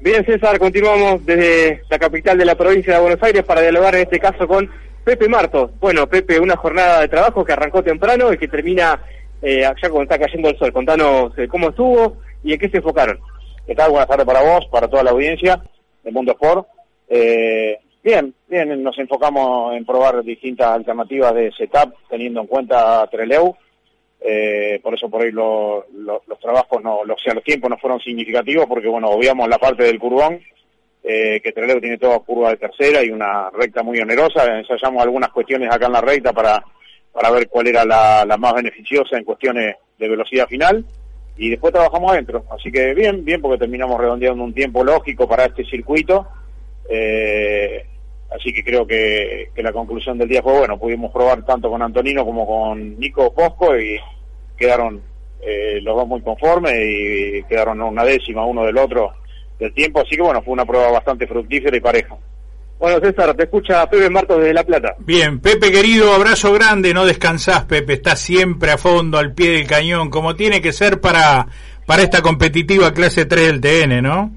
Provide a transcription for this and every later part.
Bien, César, continuamos desde la capital de la provincia de Buenos Aires para dialogar en este caso con Pepe Martos. Bueno, Pepe, una jornada de trabajo que arrancó temprano y que termina eh, ya cuando está cayendo el sol. Contanos eh, cómo estuvo y en qué se enfocaron. ¿Qué tal? Buenas tardes para vos, para toda la audiencia del Mundo Sport. Eh, bien, bien, nos enfocamos en probar distintas alternativas de setup teniendo en cuenta Treleu eh, por eso por ahí los trabajos, no, los, o sea, los tiempos no fueron significativos porque, bueno, obviamos la parte del curbón, eh, que Trelew tiene toda curva de tercera y una recta muy onerosa, ensayamos algunas cuestiones acá en la recta para, para ver cuál era la, más beneficiosa en cuestiones de velocidad final. Y después trabajamos adentro, así que bien, bien porque terminamos redondeando un tiempo lógico para este circuito, eh, así que creo que, que, la conclusión del día fue bueno, pudimos probar tanto con Antonino como con Nico Posco y quedaron eh, los dos muy conformes y quedaron una décima uno del otro del tiempo, así que bueno, fue una prueba bastante fructífera y pareja. Bueno, César, te escucha Pepe Martos desde La Plata. Bien, Pepe querido, abrazo grande, no descansás, Pepe, estás siempre a fondo, al pie del cañón, como tiene que ser para, para esta competitiva clase 3 del TN, ¿no?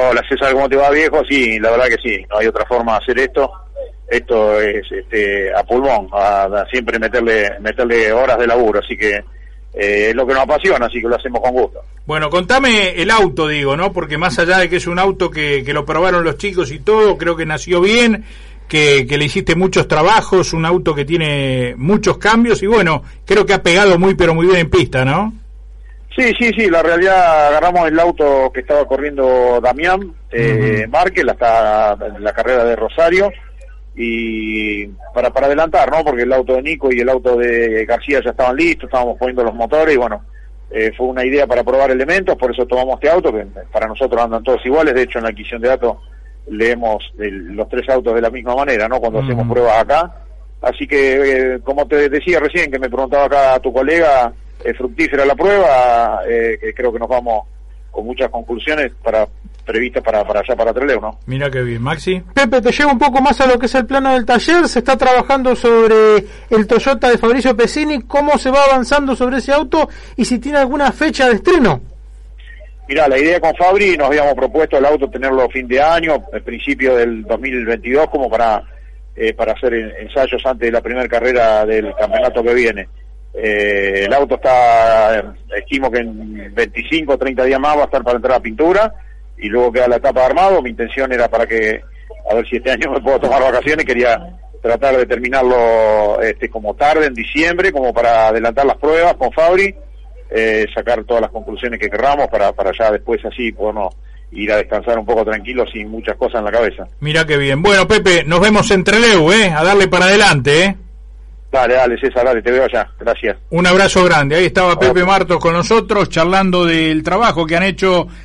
Hola César, ¿cómo te va viejo? Sí, la verdad que sí, no hay otra forma de hacer esto. Esto es este, a pulmón, a, siempre meterle, meterle horas de laburo, así que eh, es lo que nos apasiona, así que lo hacemos con gusto. Bueno, contame el auto, digo, ¿no? Porque más allá de que es un auto que, que lo probaron los chicos y todo, creo que nació bien, que, que, le hiciste muchos trabajos, un auto que tiene muchos cambios y bueno, creo que ha pegado muy pero muy bien en pista, ¿no? Sí, sí, sí, la realidad agarramos el auto que estaba corriendo Damián eh, Márquez, hasta la carrera de Rosario, y para, para adelantar, ¿no? Porque el auto de Nico y el auto de García ya estaban listos, estábamos poniendo los motores y bueno, eh, fue una idea para probar elementos, por eso tomamos este auto, que para nosotros andan todos iguales, de hecho en la adquisición de datos leemos los tres autos de la misma manera, ¿no? Cuando hacemos pruebas acá. Así que, eh, como te decía recién, que me preguntaba acá tu colega, fructífera la prueba, eh, creo que nos vamos con muchas conclusiones para previstas para, para allá, para Trelew, ¿no? Mira qué bien, Maxi. Pepe, te llevo un poco más a lo que es el plano del taller, se está trabajando sobre el Toyota de Fabricio Pesini, cómo se va avanzando sobre ese auto y si tiene alguna fecha de estreno. Mira, la idea con Fabri, nos habíamos propuesto el auto tenerlo a fin de año, el principio del 2022, como para, eh, para hacer ensayos antes de la primera carrera del campeonato que viene. Eh, el auto está, estimo que en 25 o 30 días más va a estar para entrar a pintura y luego queda la etapa de armado. Mi intención era para que, a ver si este año me puedo tomar vacaciones, quería tratar de terminarlo este, como tarde, en diciembre, como para adelantar las pruebas con Fabri, eh, sacar todas las conclusiones que querramos para, para ya después así podernos ir a descansar un poco tranquilo sin muchas cosas en la cabeza. Mira qué bien. Bueno, Pepe, nos vemos en Treleu, ¿eh? A darle para adelante, ¿eh? Dale, dale, César, dale, te veo allá. Gracias. Un abrazo grande. Ahí estaba Pepe Martos con nosotros charlando del trabajo que han hecho